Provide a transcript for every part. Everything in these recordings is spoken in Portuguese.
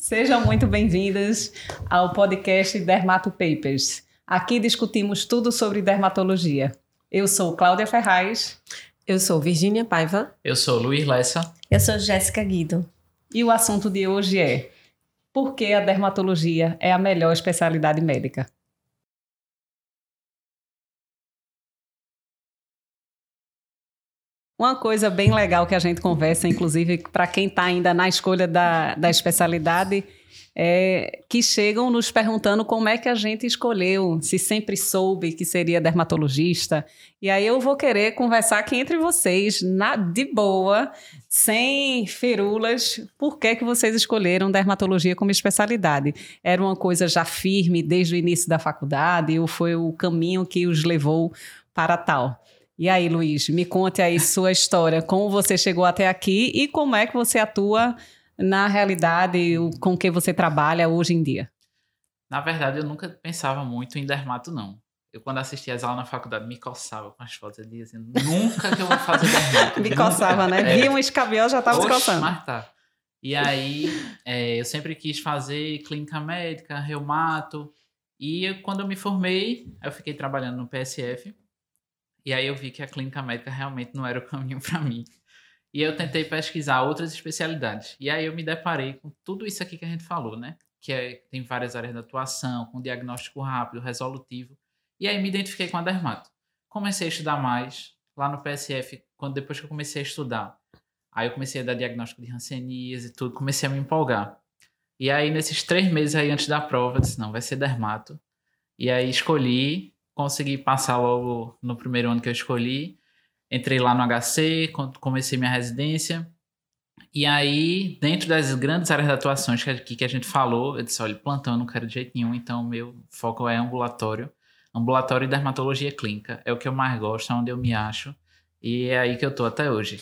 Sejam muito bem-vindas ao podcast Dermato Papers. Aqui discutimos tudo sobre dermatologia. Eu sou Cláudia Ferraz. Eu sou Virgínia Paiva. Eu sou Luiz Lessa. Eu sou Jéssica Guido. E o assunto de hoje é por que a dermatologia é a melhor especialidade médica? Uma coisa bem legal que a gente conversa, inclusive para quem está ainda na escolha da, da especialidade, é que chegam nos perguntando como é que a gente escolheu, se sempre soube que seria dermatologista. E aí eu vou querer conversar aqui entre vocês, na, de boa, sem firulas, por que, que vocês escolheram dermatologia como especialidade? Era uma coisa já firme desde o início da faculdade ou foi o caminho que os levou para tal? E aí, Luiz, me conte aí sua história, como você chegou até aqui e como é que você atua na realidade com que você trabalha hoje em dia. Na verdade, eu nunca pensava muito em dermato, não. Eu, quando assistia as aulas na faculdade, me coçava com as fotos. Eu dizia assim, nunca que eu vou fazer dermato. me coçava, né? É. Via um escabião, já estava coçando. Mas tá. E aí, é, eu sempre quis fazer clínica médica, reumato. E eu, quando eu me formei, eu fiquei trabalhando no PSF. E aí eu vi que a clínica médica realmente não era o caminho para mim. E eu tentei pesquisar outras especialidades. E aí eu me deparei com tudo isso aqui que a gente falou, né? Que é, tem várias áreas de atuação, com diagnóstico rápido, resolutivo. E aí me identifiquei com a dermato. Comecei a estudar mais lá no PSF, quando depois que eu comecei a estudar. Aí eu comecei a dar diagnóstico de rancenias e tudo, comecei a me empolgar. E aí nesses três meses aí antes da prova, eu disse, não, vai ser dermato. E aí escolhi consegui passar logo no primeiro ano que eu escolhi. Entrei lá no HC, comecei minha residência. E aí, dentro das grandes áreas de atuações que, que a gente falou, eu disse: olha, plantão eu não quero de jeito nenhum, então meu foco é ambulatório. Ambulatório e dermatologia clínica. É o que eu mais gosto, é onde eu me acho. E é aí que eu tô até hoje.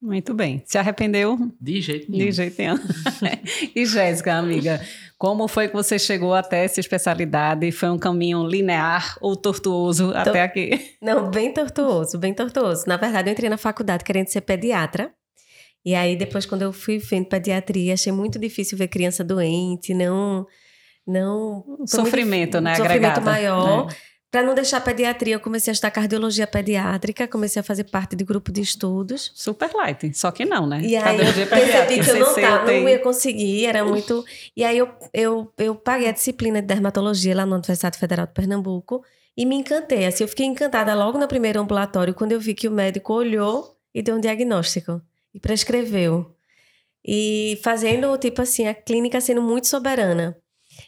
Muito bem. Se arrependeu? De jeito nenhum. De jeito nenhum. e Jéssica, amiga, como foi que você chegou até essa especialidade? Foi um caminho linear ou tortuoso até aqui? Não, bem tortuoso, bem tortuoso. Na verdade, eu entrei na faculdade querendo ser pediatra. E aí, depois, quando eu fui vendo pediatria, achei muito difícil ver criança doente, não. não sofrimento, muito, né? Sofrimento agregado, maior. Né? Para não deixar a pediatria, eu comecei a estudar cardiologia pediátrica, comecei a fazer parte de grupo de estudos. Super light, só que não, né? E aí eu percebi que eu não, tá, não ia conseguir, era muito... E aí eu, eu, eu paguei a disciplina de dermatologia lá na Universidade Federal de Pernambuco e me encantei. Assim, eu fiquei encantada logo no primeiro ambulatório, quando eu vi que o médico olhou e deu um diagnóstico e prescreveu. E fazendo, tipo assim, a clínica sendo muito soberana.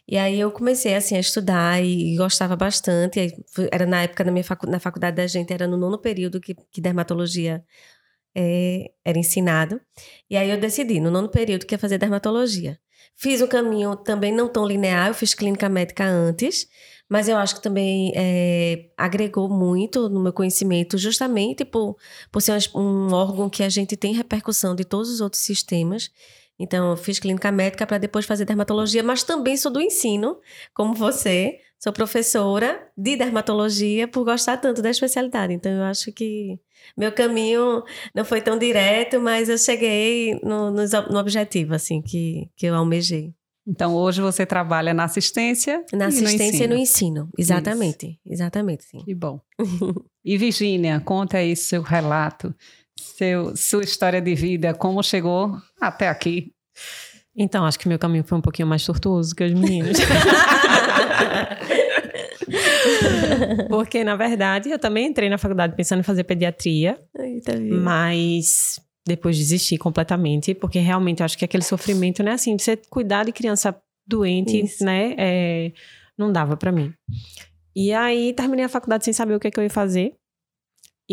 E aí eu comecei assim a estudar e gostava bastante. Era na época na minha facu na faculdade da gente, era no nono período que, que dermatologia é, era ensinado. E aí eu decidi, no nono período, que ia fazer dermatologia. Fiz um caminho também não tão linear, eu fiz clínica médica antes, mas eu acho que também é, agregou muito no meu conhecimento, justamente por, por ser um órgão que a gente tem repercussão de todos os outros sistemas. Então, eu fiz clínica médica para depois fazer dermatologia, mas também sou do ensino, como você. Sou professora de dermatologia por gostar tanto da especialidade. Então, eu acho que meu caminho não foi tão direto, mas eu cheguei no, no, no objetivo, assim, que, que eu almejei. Então, hoje você trabalha na assistência Na assistência no e no ensino. Exatamente. Isso. Exatamente, sim. Que bom. e Virgínia, conta aí seu relato seu, sua história de vida, como chegou até aqui. Então, acho que meu caminho foi um pouquinho mais tortuoso que os meninos. Porque, na verdade, eu também entrei na faculdade pensando em fazer pediatria, Eita, mas depois desisti completamente, porque realmente acho que aquele sofrimento, né, assim, você cuidar de criança doente, Isso. né, é, não dava para mim. E aí terminei a faculdade sem saber o que, é que eu ia fazer.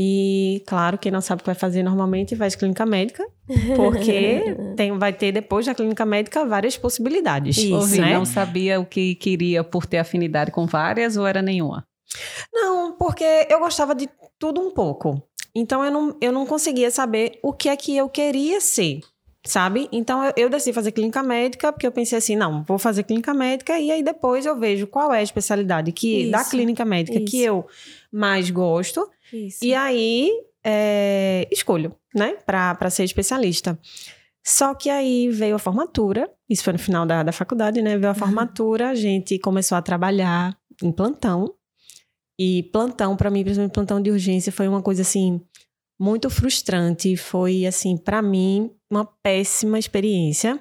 E, claro, quem não sabe o que vai fazer normalmente faz clínica médica, porque tem, vai ter depois da clínica médica várias possibilidades. Isso, Ouvi, né? Não sabia o que queria por ter afinidade com várias ou era nenhuma? Não, porque eu gostava de tudo um pouco. Então eu não, eu não conseguia saber o que é que eu queria ser, sabe? Então eu, eu decidi fazer clínica médica, porque eu pensei assim, não, vou fazer clínica médica e aí depois eu vejo qual é a especialidade que Isso. da clínica médica Isso. que eu mais gosto isso. E aí, é, escolho, né, para ser especialista. Só que aí veio a formatura Isso foi no final da, da faculdade, né? Veio a uhum. formatura, a gente começou a trabalhar em plantão. E plantão, para mim, principalmente plantão de urgência, foi uma coisa assim muito frustrante. Foi assim, para mim, uma péssima experiência.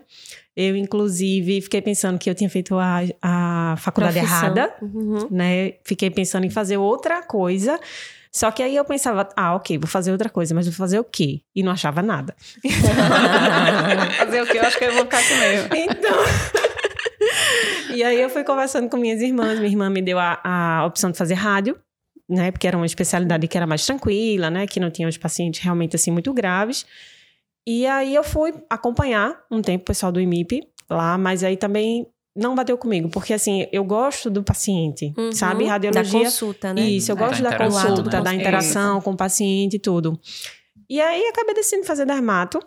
Eu, inclusive, fiquei pensando que eu tinha feito a, a faculdade Profissão. errada, uhum. né? Fiquei pensando em fazer outra coisa. Só que aí eu pensava, ah, ok, vou fazer outra coisa, mas vou fazer o quê? E não achava nada. fazer o quê? Eu acho que eu vou ficar aqui mesmo. Então. e aí eu fui conversando com minhas irmãs. Minha irmã me deu a, a opção de fazer rádio, né? Porque era uma especialidade que era mais tranquila, né? Que não tinha os pacientes realmente assim muito graves. E aí eu fui acompanhar um tempo o pessoal do IMIP lá, mas aí também não bateu comigo, porque assim, eu gosto do paciente, uhum, sabe? Radiologia. Da consulta, né? Isso, eu é, gosto da, da consulta, né? da interação com o paciente e tudo. E aí acabei decidindo fazer dermato.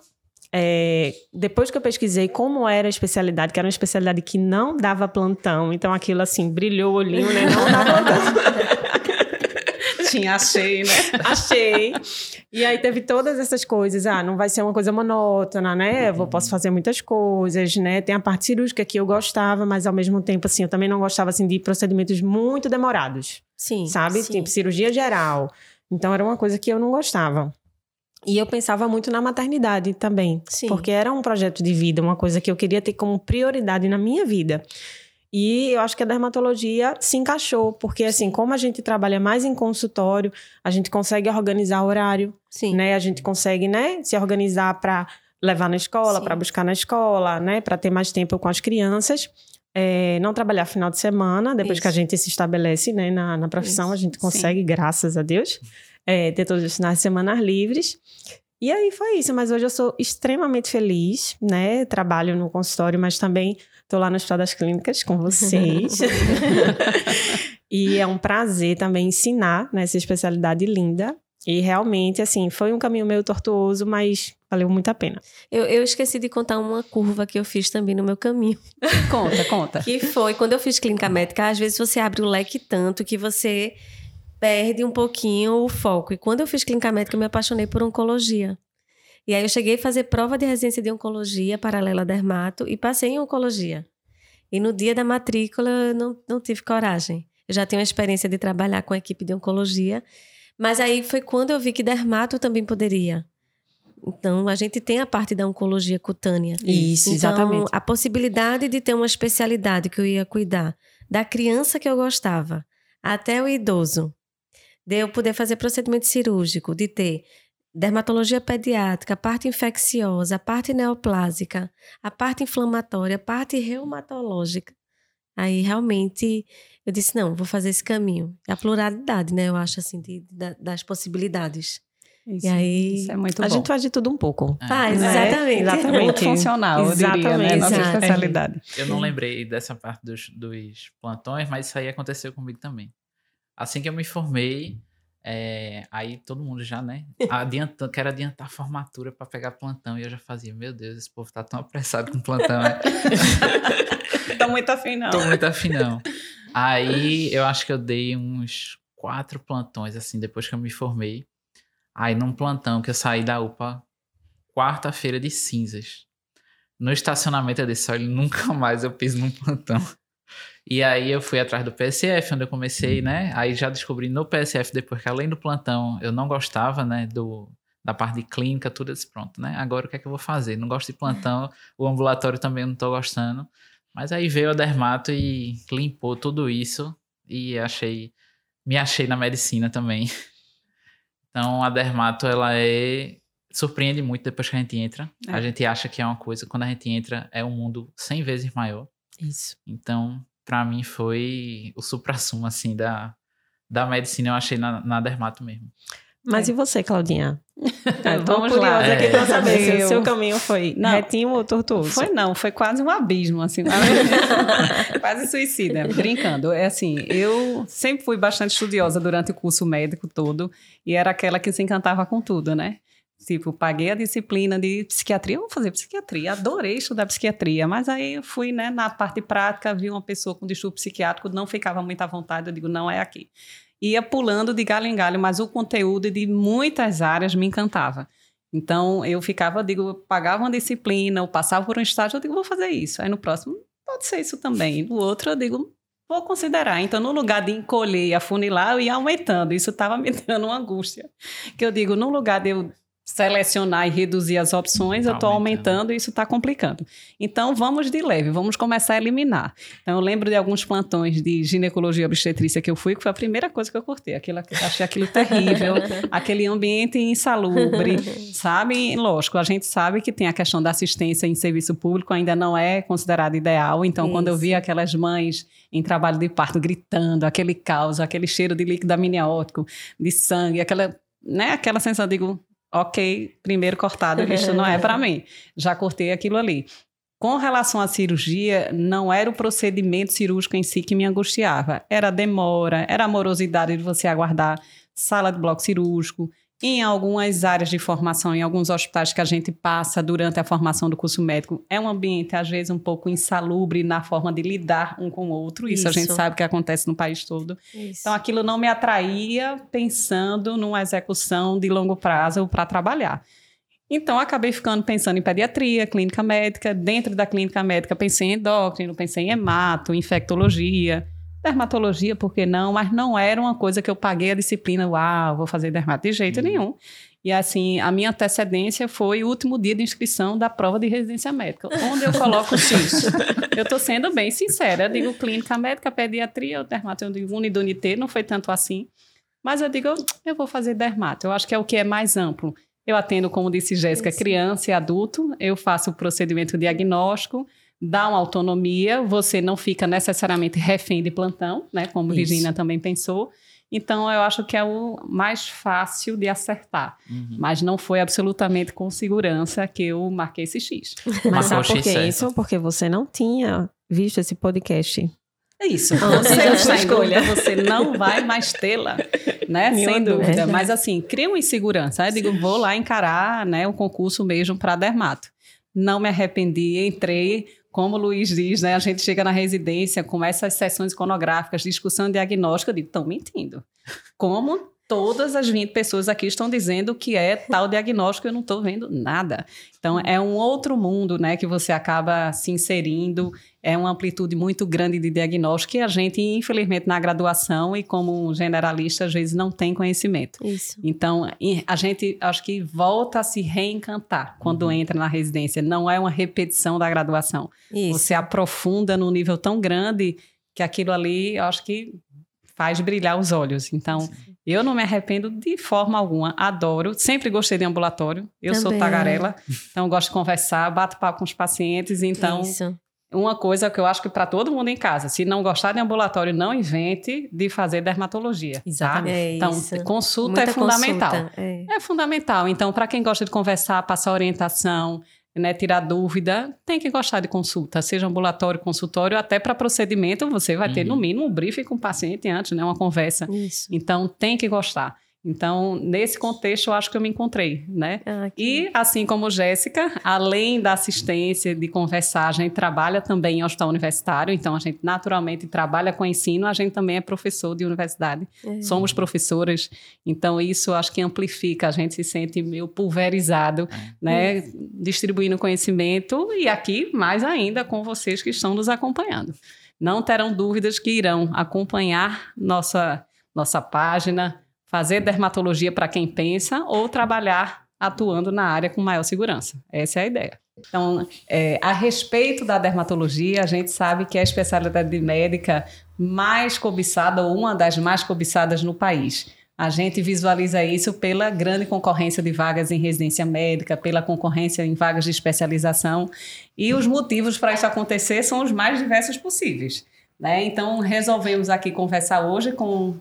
É, depois que eu pesquisei como era a especialidade, que era uma especialidade que não dava plantão, então aquilo assim, brilhou o olhinho, né? Não dava plantão. Tinha, achei, né? achei. E aí teve todas essas coisas. Ah, não vai ser uma coisa monótona, né? Eu vou, posso fazer muitas coisas, né? Tem a parte cirúrgica que eu gostava, mas ao mesmo tempo, assim, eu também não gostava, assim, de procedimentos muito demorados. Sim. Sabe? Sim. Tipo, cirurgia geral. Então era uma coisa que eu não gostava. E eu pensava muito na maternidade também. Sim. Porque era um projeto de vida, uma coisa que eu queria ter como prioridade na minha vida. E eu acho que a dermatologia se encaixou, porque assim, como a gente trabalha mais em consultório, a gente consegue organizar horário, Sim. né? A gente consegue, né, se organizar para levar na escola, para buscar na escola, né, para ter mais tempo com as crianças. É, não trabalhar final de semana, depois isso. que a gente se estabelece né, na, na profissão, isso. a gente consegue, Sim. graças a Deus, é, ter todos os finais de semana livres. E aí foi isso, mas hoje eu sou extremamente feliz, né? Trabalho no consultório, mas também Estou lá no Hospital das Clínicas com vocês. e é um prazer também ensinar nessa especialidade linda. E realmente, assim, foi um caminho meio tortuoso, mas valeu muito a pena. Eu, eu esqueci de contar uma curva que eu fiz também no meu caminho. conta, conta. Que foi, quando eu fiz clínica médica, às vezes você abre o leque tanto que você perde um pouquinho o foco. E quando eu fiz clínica médica, eu me apaixonei por oncologia. E aí eu cheguei a fazer prova de residência de oncologia paralela a dermato e passei em oncologia. E no dia da matrícula eu não, não tive coragem. Eu já tenho a experiência de trabalhar com a equipe de oncologia, mas aí foi quando eu vi que dermato também poderia. Então, a gente tem a parte da oncologia cutânea. Isso, então, exatamente. A possibilidade de ter uma especialidade que eu ia cuidar da criança que eu gostava até o idoso, de eu poder fazer procedimento cirúrgico, de ter dermatologia pediátrica, a parte infecciosa, a parte neoplásica, a parte inflamatória, a parte reumatológica. Aí realmente eu disse, não, vou fazer esse caminho. É a pluralidade, né? Eu acho assim, de, de, das possibilidades. Isso, e aí, isso é muito a bom. gente faz de tudo um pouco. É. Faz, exatamente. exatamente. Muito funcional, exatamente. eu diria, né? Nossa especialidade. Eu não lembrei dessa parte dos, dos plantões, mas isso aí aconteceu comigo também. Assim que eu me formei, é, aí todo mundo já, né? Adiantando, quero adiantar a formatura para pegar plantão. E eu já fazia, meu Deus, esse povo tá tão apressado com plantão. Né? Tô muito afim, não. Tô muito afim, não. Aí eu acho que eu dei uns quatro plantões, assim, depois que eu me formei. Aí num plantão que eu saí da UPA, quarta-feira de cinzas. No estacionamento eu disse, olha, nunca mais eu piso num plantão. E aí eu fui atrás do PSF, onde eu comecei, né? Aí já descobri no PSF depois que além do plantão eu não gostava, né, do da parte de clínica, tudo esse pronto, né? Agora o que é que eu vou fazer? Não gosto de plantão, o ambulatório também não tô gostando. Mas aí veio a dermato e limpou tudo isso e achei me achei na medicina também. Então a dermato ela é surpreende muito depois que a gente entra. É. A gente acha que é uma coisa, quando a gente entra é um mundo 100 vezes maior. Isso. Então, para mim foi o supra-sumo, assim, da, da medicina, eu achei na, na dermato mesmo. Mas é. e você, Claudinha? Eu tô Vamos curiosa lá. aqui é. pra saber se o seu caminho foi não, retinho ou tortuoso. Foi não, foi quase um abismo, assim. quase suicida, brincando. É assim, eu sempre fui bastante estudiosa durante o curso médico todo e era aquela que se encantava com tudo, né? Tipo, paguei a disciplina de psiquiatria, vou fazer psiquiatria, adorei estudar psiquiatria, mas aí eu fui, né, na parte prática, vi uma pessoa com distúrbio psiquiátrico, não ficava muito à vontade, eu digo, não é aqui. Ia pulando de galho em galho, mas o conteúdo de muitas áreas me encantava. Então, eu ficava, digo, pagava uma disciplina, eu passava por um estágio, eu digo, vou fazer isso. Aí no próximo, pode ser isso também. No outro, eu digo, vou considerar. Então, no lugar de encolher e afunilar, eu ia aumentando. Isso estava me dando uma angústia. Que eu digo, no lugar de eu selecionar e reduzir as opções, eu estou aumentando e isso está complicando. Então, vamos de leve, vamos começar a eliminar. Então, eu lembro de alguns plantões de ginecologia obstetrícia que eu fui, que foi a primeira coisa que eu cortei. Aquilo, achei aquilo terrível, aquele ambiente insalubre, sabe? Lógico, a gente sabe que tem a questão da assistência em serviço público, ainda não é considerada ideal. Então, isso. quando eu vi aquelas mães em trabalho de parto gritando, aquele caos, aquele cheiro de líquido amniótico, de sangue, aquela né, aquela sensação, digo, ok, primeiro cortado, isso não é para mim. Já cortei aquilo ali. Com relação à cirurgia, não era o procedimento cirúrgico em si que me angustiava. Era a demora, era a morosidade de você aguardar sala de bloco cirúrgico, em algumas áreas de formação, em alguns hospitais que a gente passa durante a formação do curso médico, é um ambiente, às vezes, um pouco insalubre na forma de lidar um com o outro. Isso, Isso. a gente sabe que acontece no país todo. Isso. Então, aquilo não me atraía pensando numa execução de longo prazo para trabalhar. Então, acabei ficando pensando em pediatria, clínica médica. Dentro da clínica médica, pensei em endócrino, pensei em hemato, infectologia Dermatologia, por que não? Mas não era uma coisa que eu paguei a disciplina, uau, vou fazer dermato de jeito uhum. nenhum. E assim, a minha antecedência foi o último dia de inscrição da prova de residência médica, onde eu coloco isso. eu estou sendo bem sincera, eu digo clínica médica, pediatria, dermato, eu digo unidunité, não foi tanto assim. Mas eu digo, eu vou fazer dermato, eu acho que é o que é mais amplo. Eu atendo, como disse Jéssica, criança e adulto, eu faço o procedimento diagnóstico, dá uma autonomia, você não fica necessariamente refém de plantão, né? Como Isso. Virginia também pensou. Então, eu acho que é o mais fácil de acertar. Uhum. Mas não foi absolutamente com segurança que eu marquei esse X. Mas sabe por que isso? Porque você não tinha visto esse podcast. É isso. Você já está escolha. Você não vai mais tê-la, né? Sem dúvida. Mas assim, cria uma insegurança. Eu digo, vou lá encarar né, o concurso mesmo para dermato. Não me arrependi, entrei como o Luiz diz, né, a gente chega na residência com essas sessões iconográficas, discussão diagnóstica, eu digo, estão mentindo. Como todas as 20 pessoas aqui estão dizendo que é tal diagnóstico, eu não estou vendo nada. Então, é um outro mundo né, que você acaba se inserindo é uma amplitude muito grande de diagnóstico que a gente, infelizmente, na graduação e como generalista, às vezes não tem conhecimento. Isso. Então, a gente acho que volta a se reencantar quando uhum. entra na residência. Não é uma repetição da graduação. Isso. Você aprofunda num nível tão grande que aquilo ali, eu acho que faz brilhar os olhos. Então, Sim. Eu não me arrependo de forma alguma. Adoro. Sempre gostei de ambulatório. Eu Também. sou tagarela. Então, gosto de conversar, bato papo com os pacientes. Então, Isso uma coisa que eu acho que para todo mundo em casa, se não gostar de ambulatório, não invente de fazer dermatologia. Exatamente. Tá? É então, isso. consulta Muita é fundamental. Consulta, é. é. fundamental. Então, para quem gosta de conversar, passar orientação, né, tirar dúvida, tem que gostar de consulta, seja ambulatório, consultório, até para procedimento, você vai uhum. ter no mínimo um briefing com o paciente antes, né, uma conversa. Isso. Então, tem que gostar. Então, nesse contexto, eu acho que eu me encontrei, né? Ah, e, assim como Jéssica, além da assistência, de conversar, a gente trabalha também em hospital universitário, então a gente naturalmente trabalha com ensino, a gente também é professor de universidade, é. somos professoras, então isso acho que amplifica, a gente se sente meio pulverizado, é. né? É. Distribuindo conhecimento e aqui, mais ainda, com vocês que estão nos acompanhando. Não terão dúvidas que irão acompanhar nossa, nossa página, fazer dermatologia para quem pensa ou trabalhar atuando na área com maior segurança. Essa é a ideia. Então, é, a respeito da dermatologia, a gente sabe que é a especialidade médica mais cobiçada ou uma das mais cobiçadas no país. A gente visualiza isso pela grande concorrência de vagas em residência médica, pela concorrência em vagas de especialização. E os motivos para isso acontecer são os mais diversos possíveis. Né? Então, resolvemos aqui conversar hoje com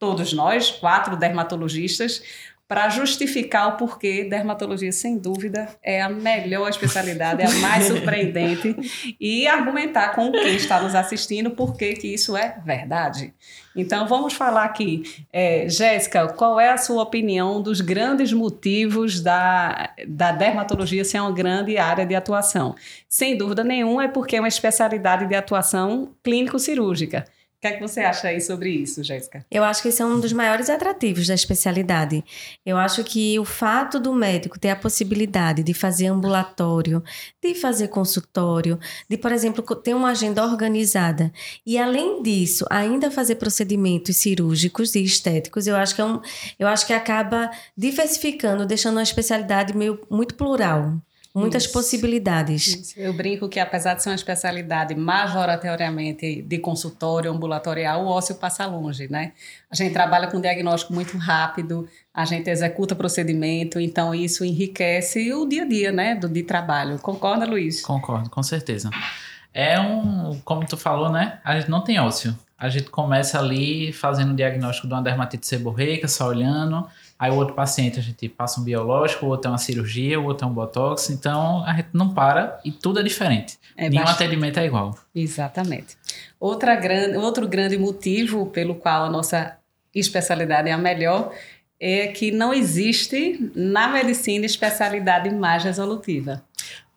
todos nós, quatro dermatologistas, para justificar o porquê dermatologia, sem dúvida, é a melhor especialidade, é a mais surpreendente, e argumentar com quem está nos assistindo por que isso é verdade. Então, vamos falar aqui. É, Jéssica, qual é a sua opinião dos grandes motivos da, da dermatologia ser uma grande área de atuação? Sem dúvida nenhuma, é porque é uma especialidade de atuação clínico-cirúrgica. Que é que você acha aí sobre isso, Jéssica? Eu acho que esse é um dos maiores atrativos da especialidade. Eu acho que o fato do médico ter a possibilidade de fazer ambulatório, de fazer consultório, de, por exemplo, ter uma agenda organizada e, além disso, ainda fazer procedimentos cirúrgicos e estéticos, eu acho que, é um, eu acho que acaba diversificando, deixando uma especialidade meio, muito plural muitas Isso. possibilidades. Isso. Eu brinco que, apesar de ser uma especialidade majoratoriamente de consultório ambulatorial, o ósseo passa longe, né? A gente trabalha com diagnóstico muito rápido, a gente executa procedimento, então isso enriquece o dia a dia, né, do de trabalho. Concorda, Luiz? Concordo, com certeza. É um, como tu falou, né? A gente não tem ósseo. A gente começa ali fazendo o diagnóstico de uma dermatite seborreica, só olhando Aí o outro paciente a gente passa um biológico, o outro é uma cirurgia, o outro é um botox. Então a gente não para e tudo é diferente. É Nenhum bastante... atendimento é igual. Exatamente. Outra grande, outro grande motivo pelo qual a nossa especialidade é a melhor é que não existe na medicina especialidade mais resolutiva.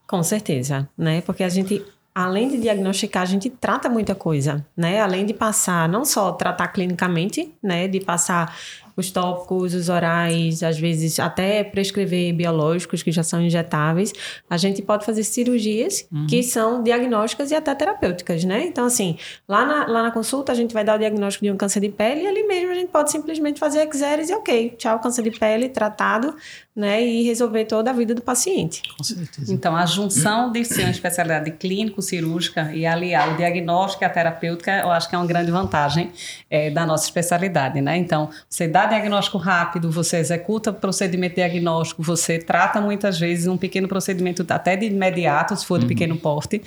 Com certeza, né? Porque a gente além de diagnosticar, a gente trata muita coisa, né? Além de passar, não só tratar clinicamente, né? De passar os tópicos, os orais, às vezes até prescrever biológicos que já são injetáveis, a gente pode fazer cirurgias uhum. que são diagnósticas e até terapêuticas, né? Então, assim, lá na, lá na consulta a gente vai dar o diagnóstico de um câncer de pele e ali mesmo a gente pode simplesmente fazer exéres e ok, tchau, câncer de pele tratado, né? E resolver toda a vida do paciente. Com certeza. Então, a junção de ser uma especialidade clínico-cirúrgica e aliar o diagnóstico e a terapêutica, eu acho que é uma grande vantagem é, da nossa especialidade, né? Então, você dá diagnóstico rápido, você executa procedimento diagnóstico, você trata muitas vezes um pequeno procedimento até de imediato, se for de uhum. pequeno porte,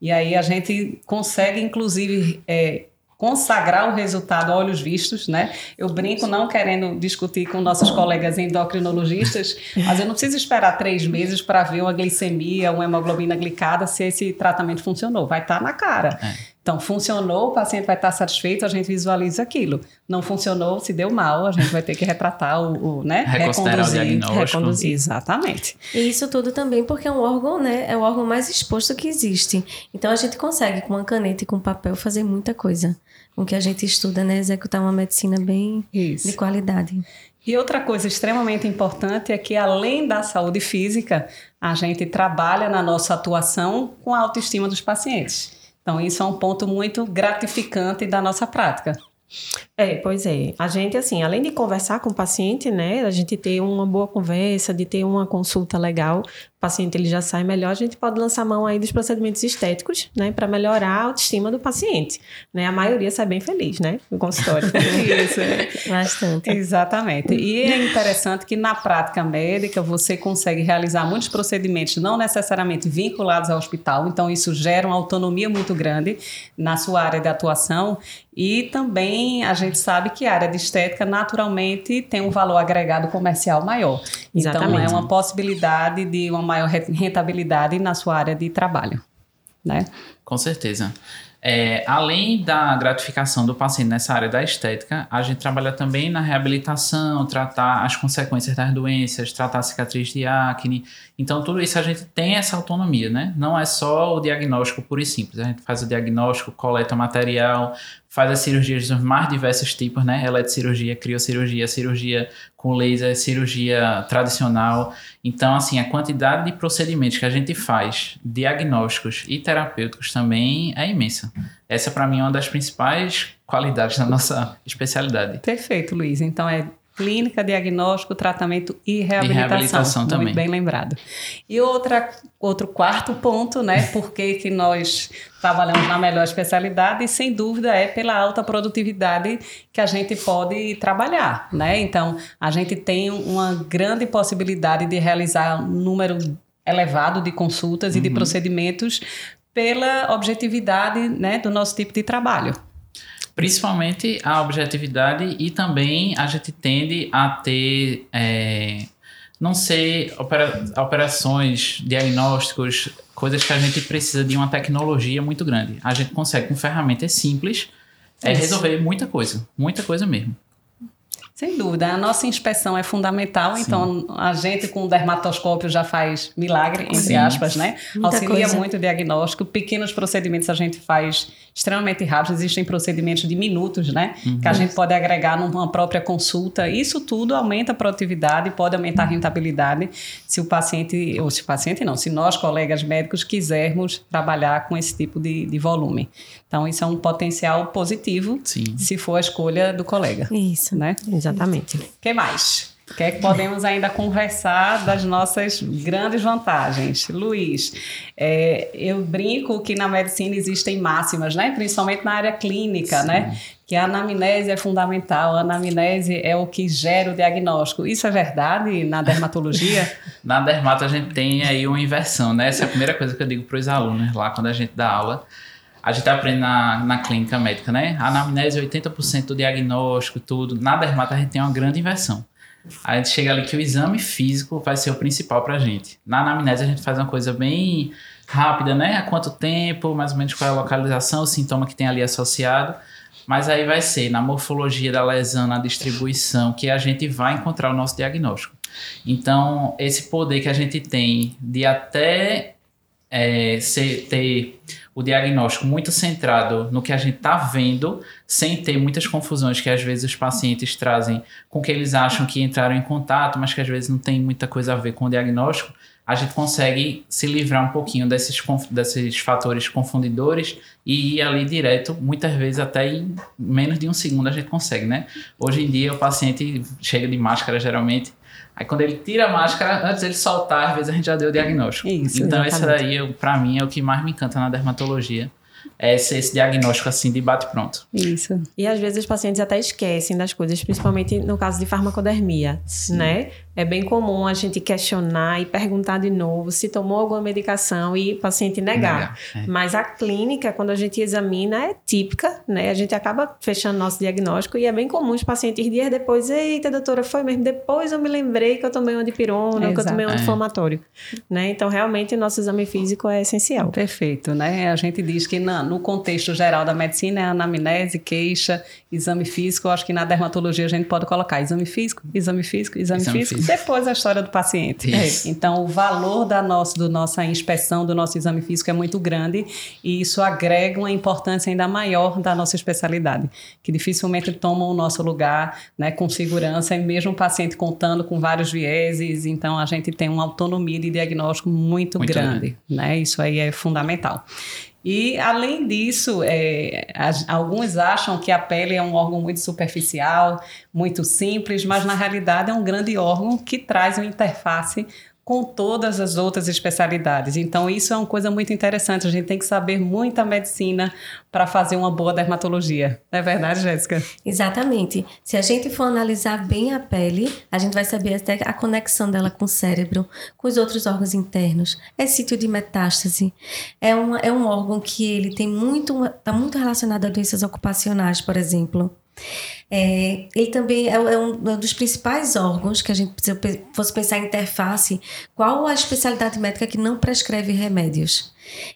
e aí a gente consegue, inclusive, é, consagrar o resultado a olhos vistos, né? Eu brinco não querendo discutir com nossos colegas endocrinologistas, mas eu não preciso esperar três meses para ver uma glicemia, uma hemoglobina glicada, se esse tratamento funcionou. Vai estar tá na cara. É. Então, funcionou, o paciente vai estar satisfeito, a gente visualiza aquilo. Não funcionou, se deu mal, a gente vai ter que retratar o, o né? Reconduzir, o diagnóstico. Reconduzir, exatamente. E isso tudo também porque é um órgão, né? É o órgão mais exposto que existe. Então, a gente consegue, com uma caneta e com papel, fazer muita coisa. Com que a gente estuda, né? Executar uma medicina bem isso. de qualidade. E outra coisa extremamente importante é que, além da saúde física, a gente trabalha na nossa atuação com a autoestima dos pacientes. Então, isso é um ponto muito gratificante da nossa prática. É, pois é. A gente, assim, além de conversar com o paciente, né, a gente ter uma boa conversa, de ter uma consulta legal, paciente ele já sai melhor, a gente pode lançar mão aí dos procedimentos estéticos, né, para melhorar a autoestima do paciente, né? A maioria sai bem feliz, né, no consultório. Isso, é. Bastante. Exatamente. E é interessante que na prática médica você consegue realizar muitos procedimentos não necessariamente vinculados ao hospital, então isso gera uma autonomia muito grande na sua área de atuação e também a gente sabe que a área de estética naturalmente tem um valor agregado comercial maior. Exatamente. Então é uma possibilidade de uma maior rentabilidade na sua área de trabalho, né? Com certeza. É, além da gratificação do paciente nessa área da estética, a gente trabalha também na reabilitação, tratar as consequências das doenças, tratar a cicatriz de acne. Então, tudo isso a gente tem essa autonomia, né? Não é só o diagnóstico puro e simples. A gente faz o diagnóstico, coleta material, faz as cirurgias dos mais diversos tipos, né? Eletrocirurgia, criocirurgia, cirurgia com laser, cirurgia tradicional. Então, assim, a quantidade de procedimentos que a gente faz, diagnósticos e terapêuticos também é imensa. Essa, para mim, é uma das principais qualidades da nossa especialidade. Perfeito, Luiz. Então, é clínica, diagnóstico, tratamento e reabilitação. E reabilitação também. Muito bem lembrado. E outra, outro quarto ponto, né? Por que, que nós trabalhamos na melhor especialidade? E sem dúvida é pela alta produtividade que a gente pode trabalhar, né? Então, a gente tem uma grande possibilidade de realizar um número elevado de consultas uhum. e de uhum. procedimentos pela objetividade né, do nosso tipo de trabalho. Principalmente a objetividade e também a gente tende a ter, é, não sei, opera, operações, diagnósticos, coisas que a gente precisa de uma tecnologia muito grande. A gente consegue com ferramentas simples é, resolver muita coisa, muita coisa mesmo. Sem dúvida. A nossa inspeção é fundamental, Sim. então a gente com o dermatoscópio já faz milagre, entre Sim. aspas, né? Muita Auxilia coisa. muito o diagnóstico. Pequenos procedimentos a gente faz extremamente rápido. Existem procedimentos de minutos, né? Uhum. Que a gente pode agregar numa própria consulta. Isso tudo aumenta a produtividade, pode aumentar a rentabilidade se o paciente, ou se o paciente não, se nós, colegas médicos, quisermos trabalhar com esse tipo de, de volume. Então, isso é um potencial positivo Sim. se for a escolha do colega. Isso. Né? Exatamente. O que mais? Que é que podemos ainda conversar das nossas grandes vantagens? Luiz, é, eu brinco que na medicina existem máximas, né? principalmente na área clínica, né? que a anamnese é fundamental, a anamnese é o que gera o diagnóstico. Isso é verdade na dermatologia? na dermato a gente tem aí uma inversão, né? Essa é a primeira coisa que eu digo para os alunos lá quando a gente dá aula a gente aprende na, na clínica médica, né? A anamnese é 80% do diagnóstico, tudo. Na dermata a gente tem uma grande inversão. A gente chega ali que o exame físico vai ser o principal pra gente. Na anamnese a gente faz uma coisa bem rápida, né? Há quanto tempo, mais ou menos qual é a localização, o sintoma que tem ali associado. Mas aí vai ser na morfologia da lesão, na distribuição, que a gente vai encontrar o nosso diagnóstico. Então, esse poder que a gente tem de até é, ser, ter o diagnóstico muito centrado no que a gente está vendo, sem ter muitas confusões que às vezes os pacientes trazem com que eles acham que entraram em contato, mas que às vezes não tem muita coisa a ver com o diagnóstico, a gente consegue se livrar um pouquinho desses, desses fatores confundidores e ir ali direto, muitas vezes até em menos de um segundo a gente consegue, né? Hoje em dia o paciente chega de máscara geralmente, Aí quando ele tira a máscara, antes ele soltar, às vezes a gente já deu o diagnóstico. Isso, então esse daí, para mim, é o que mais me encanta na dermatologia é esse, esse diagnóstico assim de bate pronto. Isso. E às vezes os pacientes até esquecem das coisas, principalmente no caso de farmacodermia, Sim. né? É bem comum a gente questionar e perguntar de novo se tomou alguma medicação e o paciente negar. negar é. Mas a clínica, quando a gente examina, é típica, né? A gente acaba fechando nosso diagnóstico e é bem comum os pacientes dias depois, eita, doutora, foi mesmo depois eu me lembrei que eu tomei um dipirona, é, que eu tomei um anti-inflamatório, é. né? Então, realmente, nosso exame físico é essencial. Perfeito, né? A gente diz que na, no contexto geral da medicina é anamnese, queixa, exame físico. Eu acho que na dermatologia a gente pode colocar exame físico, exame físico, exame, exame físico, físico, depois a história do paciente. É. Então, o valor da nossa, do nossa inspeção, do nosso exame físico é muito grande e isso agrega uma importância ainda maior da nossa especialidade, que dificilmente tomam o nosso lugar né, com segurança, e mesmo o paciente contando com vários vieses, então a gente tem uma autonomia de diagnóstico muito, muito grande. grande. Né? Isso aí é fundamental. E, além disso, é, alguns acham que a pele é um órgão muito superficial, muito simples, mas na realidade é um grande órgão que traz uma interface com todas as outras especialidades. Então, isso é uma coisa muito interessante. A gente tem que saber muita medicina para fazer uma boa dermatologia. Não é verdade, Jéssica? Exatamente. Se a gente for analisar bem a pele, a gente vai saber até a conexão dela com o cérebro, com os outros órgãos internos. É sítio de metástase. É, uma, é um órgão que ele tem muito, está muito relacionado a doenças ocupacionais, por exemplo. É, ele também é, é, um, dos principais órgãos que a gente, se fosse pensar em interface, qual a especialidade médica que não prescreve remédios?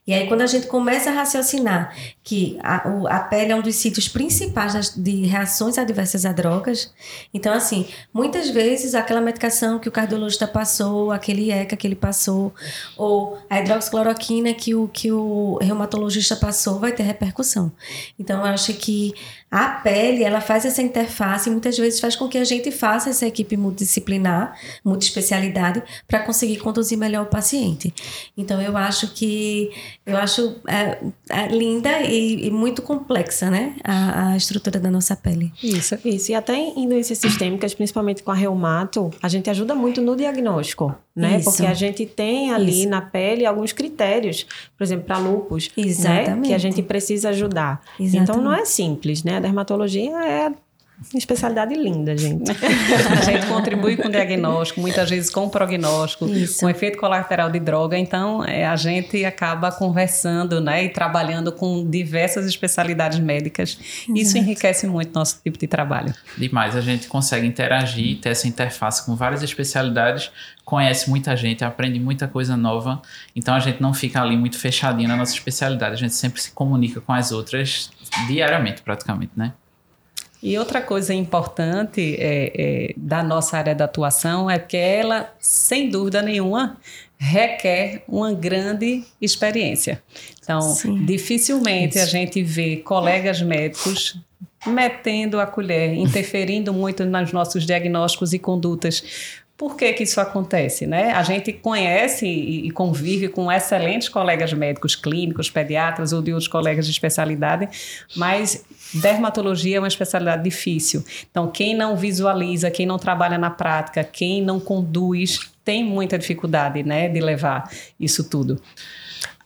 E aí, quando a gente começa a raciocinar que a, o, a pele é um dos sítios principais das, de reações adversas a drogas, então, assim, muitas vezes aquela medicação que o cardiologista passou, aquele ECA que ele passou, ou a hidroxicloroquina que o, que o reumatologista passou, vai ter repercussão. Então, eu acho que a pele, ela faz essa interface e muitas vezes faz com que a gente faça essa equipe multidisciplinar, multiespecialidade, para conseguir conduzir melhor o paciente. Então, eu acho que eu acho é, é linda e, e, muito complexa, né? A, a, estrutura da nossa pele. Isso, isso. E até em doenças sistêmicas, principalmente com a reumato, a gente ajuda muito no diagnóstico, né? Isso. Porque a gente tem ali isso. na pele alguns critérios, por exemplo, para lupus, né? Que a gente precisa ajudar. Exatamente. Então não é simples, né? Dermatologia é especialidade linda, gente. a gente contribui com o diagnóstico, muitas vezes com o prognóstico, Isso. com o efeito colateral de droga. Então, é, a gente acaba conversando né, e trabalhando com diversas especialidades médicas. Exato. Isso enriquece muito nosso tipo de trabalho. Demais. A gente consegue interagir, ter essa interface com várias especialidades, conhece muita gente, aprende muita coisa nova. Então, a gente não fica ali muito fechadinho na nossa especialidade. A gente sempre se comunica com as outras diariamente, praticamente, né? E outra coisa importante é, é, da nossa área de atuação é que ela, sem dúvida nenhuma, requer uma grande experiência. Então, Sim. dificilmente Isso. a gente vê colegas médicos metendo a colher, interferindo muito nos nossos diagnósticos e condutas por que, que isso acontece? Né? A gente conhece e convive com excelentes colegas médicos clínicos, pediatras ou de outros colegas de especialidade, mas dermatologia é uma especialidade difícil. Então, quem não visualiza, quem não trabalha na prática, quem não conduz, tem muita dificuldade né, de levar isso tudo.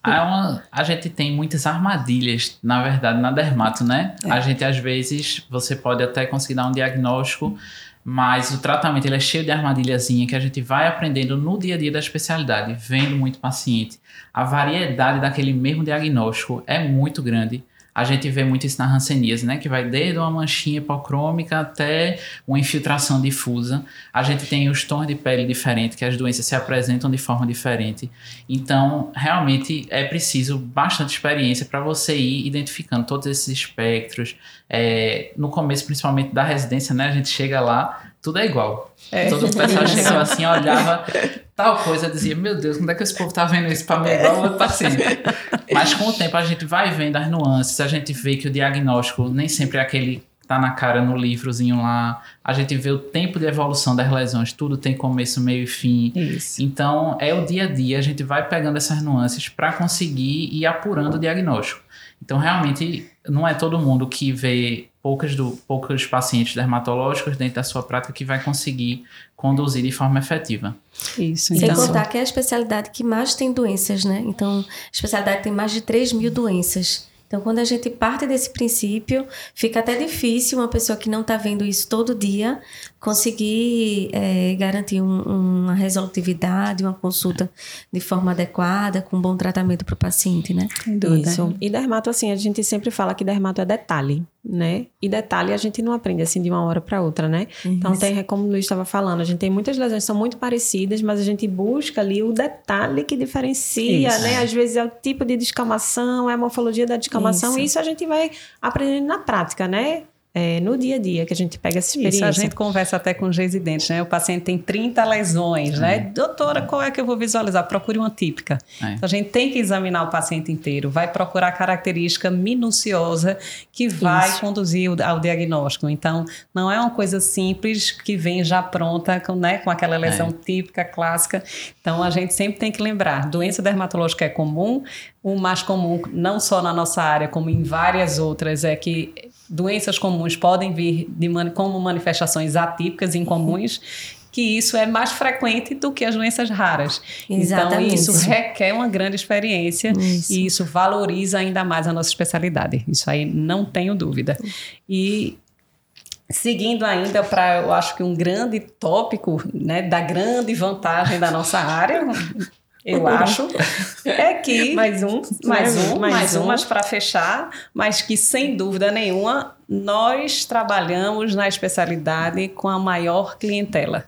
Uma, a gente tem muitas armadilhas, na verdade, na dermato, né? É. A gente, às vezes, você pode até conseguir dar um diagnóstico mas o tratamento ele é cheio de armadilhazinha que a gente vai aprendendo no dia a dia da especialidade, vendo muito paciente. A variedade daquele mesmo diagnóstico é muito grande. A gente vê muito isso na ranceníase, né? Que vai desde uma manchinha hipocrômica até uma infiltração difusa. A gente tem os tons de pele diferentes, que as doenças se apresentam de forma diferente. Então, realmente é preciso bastante experiência para você ir identificando todos esses espectros. É, no começo, principalmente da residência, né? A gente chega lá, tudo é igual. É. Todo o pessoal chegava assim, olhava tal coisa, dizia, meu Deus, como é que esse povo tá vendo isso para mim igual o paciente? Mas com o tempo a gente vai vendo as nuances, a gente vê que o diagnóstico nem sempre é aquele que tá na cara no livrozinho lá, a gente vê o tempo de evolução das lesões, tudo tem começo, meio e fim. Isso. Então é o dia a dia, a gente vai pegando essas nuances para conseguir ir apurando o diagnóstico. Então realmente não é todo mundo que vê poucas do, poucos pacientes dermatológicos dentro da sua prática que vai conseguir conduzir de forma efetiva. Isso, então. Sem contar que é a especialidade que mais tem doenças, né? Então, a especialidade tem mais de 3 mil doenças. Então, quando a gente parte desse princípio, fica até difícil uma pessoa que não está vendo isso todo dia conseguir é, garantir um, uma resolutividade, uma consulta de forma adequada, com um bom tratamento para o paciente, né? Sem dúvida. Isso. E dermato, assim, a gente sempre fala que dermato é detalhe, né? E detalhe a gente não aprende assim de uma hora para outra, né? Isso. Então, tem, como o Luiz estava falando, a gente tem muitas lesões que são muito parecidas, mas a gente busca ali o detalhe que diferencia, isso. né? Às vezes é o tipo de descamação, é a morfologia da descamação, isso. e isso a gente vai aprendendo na prática, né? É, no dia a dia que a gente pega essa experiência. Isso, a gente conversa até com os residentes, né? O paciente tem 30 lesões, né? Uhum. Doutora, qual é que eu vou visualizar? Procure uma típica. É. Então, a gente tem que examinar o paciente inteiro, vai procurar característica minuciosa que vai Isso. conduzir ao diagnóstico. Então, não é uma coisa simples que vem já pronta, com, né, com aquela lesão é. típica, clássica. Então, a gente sempre tem que lembrar, doença dermatológica é comum, o mais comum, não só na nossa área, como em várias outras, é que doenças comuns podem vir como manifestações atípicas, incomuns, que isso é mais frequente do que as doenças raras. Exatamente. Então, isso requer uma grande experiência isso. e isso valoriza ainda mais a nossa especialidade. Isso aí não tenho dúvida. E seguindo ainda para, eu acho que um grande tópico, né, da grande vantagem da nossa área, eu acho, é que mais um, mais um, mais, mais um, mas para fechar, mas que sem dúvida nenhuma nós trabalhamos na especialidade com a maior clientela.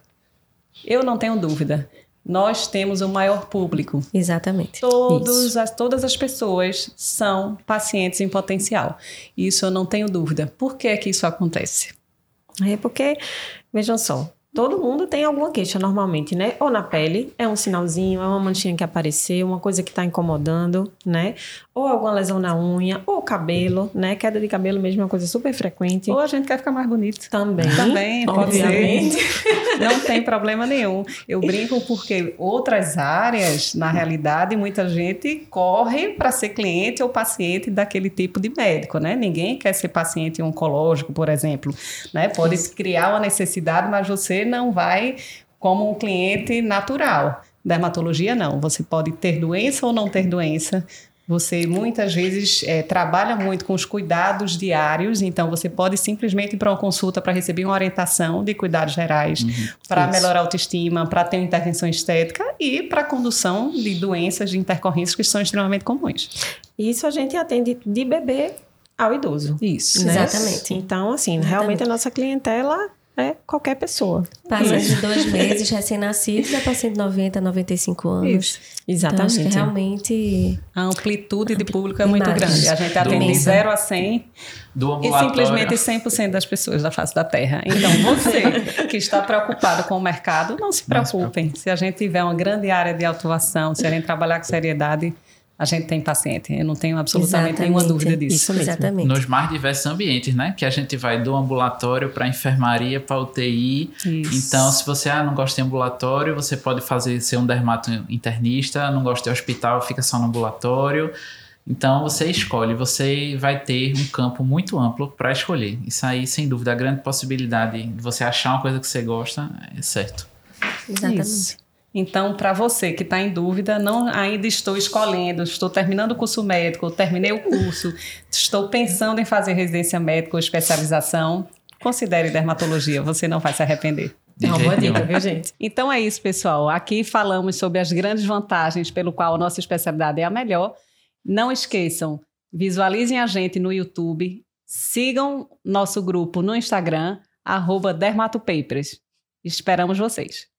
Eu não tenho dúvida. Nós temos o maior público. Exatamente. Todos as, todas as pessoas são pacientes em potencial. Isso eu não tenho dúvida. Por que, que isso acontece? É porque, vejam só, Todo mundo tem alguma queixa normalmente, né? Ou na pele, é um sinalzinho, é uma manchinha que apareceu, uma coisa que está incomodando, né? Ou alguma lesão na unha, ou cabelo, né? Queda de cabelo mesmo é uma coisa super frequente. Ou a gente quer ficar mais bonito. Também. Também, pode ser. Não tem problema nenhum. Eu brinco porque outras áreas, na realidade, muita gente corre para ser cliente ou paciente daquele tipo de médico, né? Ninguém quer ser paciente oncológico, por exemplo, né? Pode criar uma necessidade, mas você não vai como um cliente natural. Dermatologia não, você pode ter doença ou não ter doença. Você muitas vezes é, trabalha muito com os cuidados diários, então você pode simplesmente ir para uma consulta para receber uma orientação de cuidados gerais, uhum, para melhorar a autoestima, para ter uma intervenção estética e para a condução de doenças de intercorrências que são extremamente comuns. Isso a gente atende de bebê ao idoso. Isso. Né? Exatamente. Então, assim, Exatamente. realmente a nossa clientela é qualquer pessoa. Pacientes de dois meses, recém-nascidos, é para 190, 95 anos. Isso. Exatamente. Então, acho que realmente. A amplitude de público é muito grande. A gente atende de 0 a 100 do e simplesmente 100% das pessoas da face da Terra. Então, você que está preocupado com o mercado, não se preocupem. Se a gente tiver uma grande área de atuação, se a gente trabalhar com seriedade, a gente tem paciente. Eu não tenho absolutamente Exatamente. nenhuma dúvida disso. Isso mesmo. Exatamente. Nos mais diversos ambientes, né? Que a gente vai do ambulatório para enfermaria, para UTI. Isso. Então, se você ah, não gosta de ambulatório, você pode fazer ser um dermato internista, não gosta de hospital, fica só no ambulatório. Então você escolhe, você vai ter um campo muito amplo para escolher. Isso aí, sem dúvida, a grande possibilidade de você achar uma coisa que você gosta é certo. Exatamente. Isso. Então, para você que está em dúvida, não ainda estou escolhendo, estou terminando o curso médico, terminei o curso, estou pensando em fazer residência médica ou especialização, considere dermatologia, você não vai se arrepender. É uma boa dica, viu, gente? Então é isso, pessoal. Aqui falamos sobre as grandes vantagens pelo qual a nossa especialidade é a melhor. Não esqueçam, visualizem a gente no YouTube, sigam nosso grupo no Instagram, arroba Dermatopapers. Esperamos vocês.